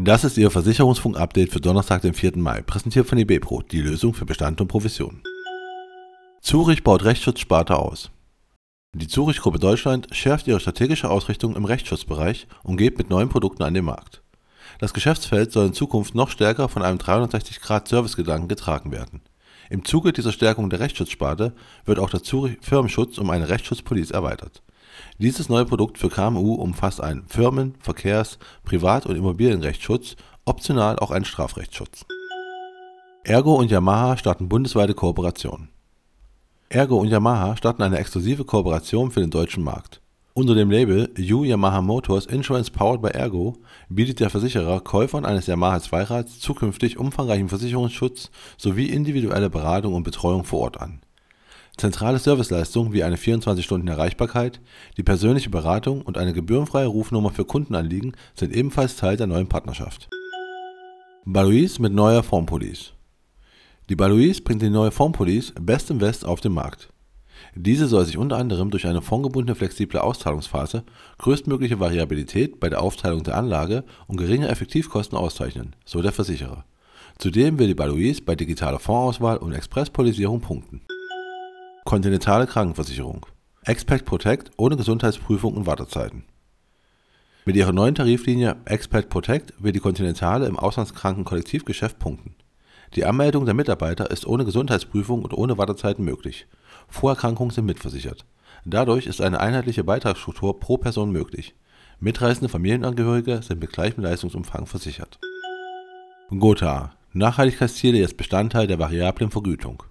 Das ist Ihr Versicherungsfunk-Update für Donnerstag, den 4. Mai, präsentiert von eBepro, die Lösung für Bestand und Provision. Zurich baut Rechtsschutzsparte aus. Die Zurich-Gruppe Deutschland schärft ihre strategische Ausrichtung im Rechtsschutzbereich und geht mit neuen Produkten an den Markt. Das Geschäftsfeld soll in Zukunft noch stärker von einem 360-Grad-Servicegedanken getragen werden. Im Zuge dieser Stärkung der Rechtsschutzsparte wird auch der Firmenschutz um eine Rechtsschutzpolice erweitert. Dieses neue Produkt für KMU umfasst einen Firmen-, Verkehrs-, Privat- und Immobilienrechtsschutz, optional auch einen Strafrechtsschutz. Ergo und Yamaha starten bundesweite Kooperation. Ergo und Yamaha starten eine exklusive Kooperation für den deutschen Markt. Unter dem Label U Yamaha Motors Insurance Powered by Ergo bietet der Versicherer Käufern eines Yamaha Zweirads zukünftig umfangreichen Versicherungsschutz sowie individuelle Beratung und Betreuung vor Ort an Zentrale Serviceleistungen wie eine 24-Stunden-Erreichbarkeit, die persönliche Beratung und eine gebührenfreie Rufnummer für Kundenanliegen sind ebenfalls Teil der neuen Partnerschaft. Baloise mit neuer Formpolice Die Baloise bringt die neue Formpolice Best in West auf den Markt. Diese soll sich unter anderem durch eine fondgebundene flexible Auszahlungsphase, größtmögliche Variabilität bei der Aufteilung der Anlage und geringe Effektivkosten auszeichnen, so der Versicherer. Zudem will die Baloise bei digitaler Fondsauswahl und Expresspolisierung punkten Kontinentale Krankenversicherung. Expert Protect ohne Gesundheitsprüfung und Wartezeiten. Mit ihrer neuen Tariflinie Expert Protect will die Kontinentale im Auslandskrankenkollektivgeschäft punkten. Die Anmeldung der Mitarbeiter ist ohne Gesundheitsprüfung und ohne Wartezeiten möglich. Vorerkrankungen sind mitversichert. Dadurch ist eine einheitliche Beitragsstruktur pro Person möglich. Mitreisende Familienangehörige sind mit gleichem Leistungsumfang versichert. Gotha. Nachhaltigkeitsziele jetzt Bestandteil der variablen Vergütung.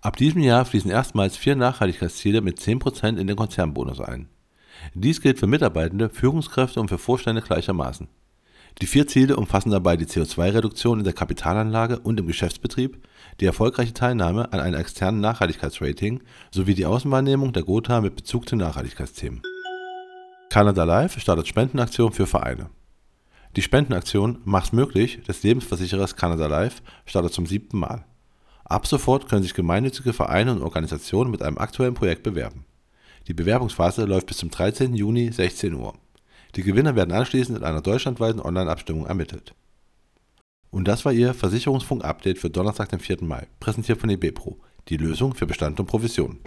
Ab diesem Jahr fließen erstmals vier Nachhaltigkeitsziele mit 10% in den Konzernbonus ein. Dies gilt für Mitarbeitende, Führungskräfte und für Vorstände gleichermaßen. Die vier Ziele umfassen dabei die CO2-Reduktion in der Kapitalanlage und im Geschäftsbetrieb, die erfolgreiche Teilnahme an einem externen Nachhaltigkeitsrating sowie die Außenwahrnehmung der Gotha mit Bezug zu Nachhaltigkeitsthemen. Canada Life startet Spendenaktion für Vereine. Die Spendenaktion Mach's möglich des Lebensversicherers Canada Life startet zum siebten Mal. Ab sofort können sich gemeinnützige Vereine und Organisationen mit einem aktuellen Projekt bewerben. Die Bewerbungsphase läuft bis zum 13. Juni 16 Uhr. Die Gewinner werden anschließend in einer deutschlandweiten Online-Abstimmung ermittelt. Und das war Ihr Versicherungsfunk-Update für Donnerstag, den 4. Mai, präsentiert von eBepro, die Lösung für Bestand und Provision.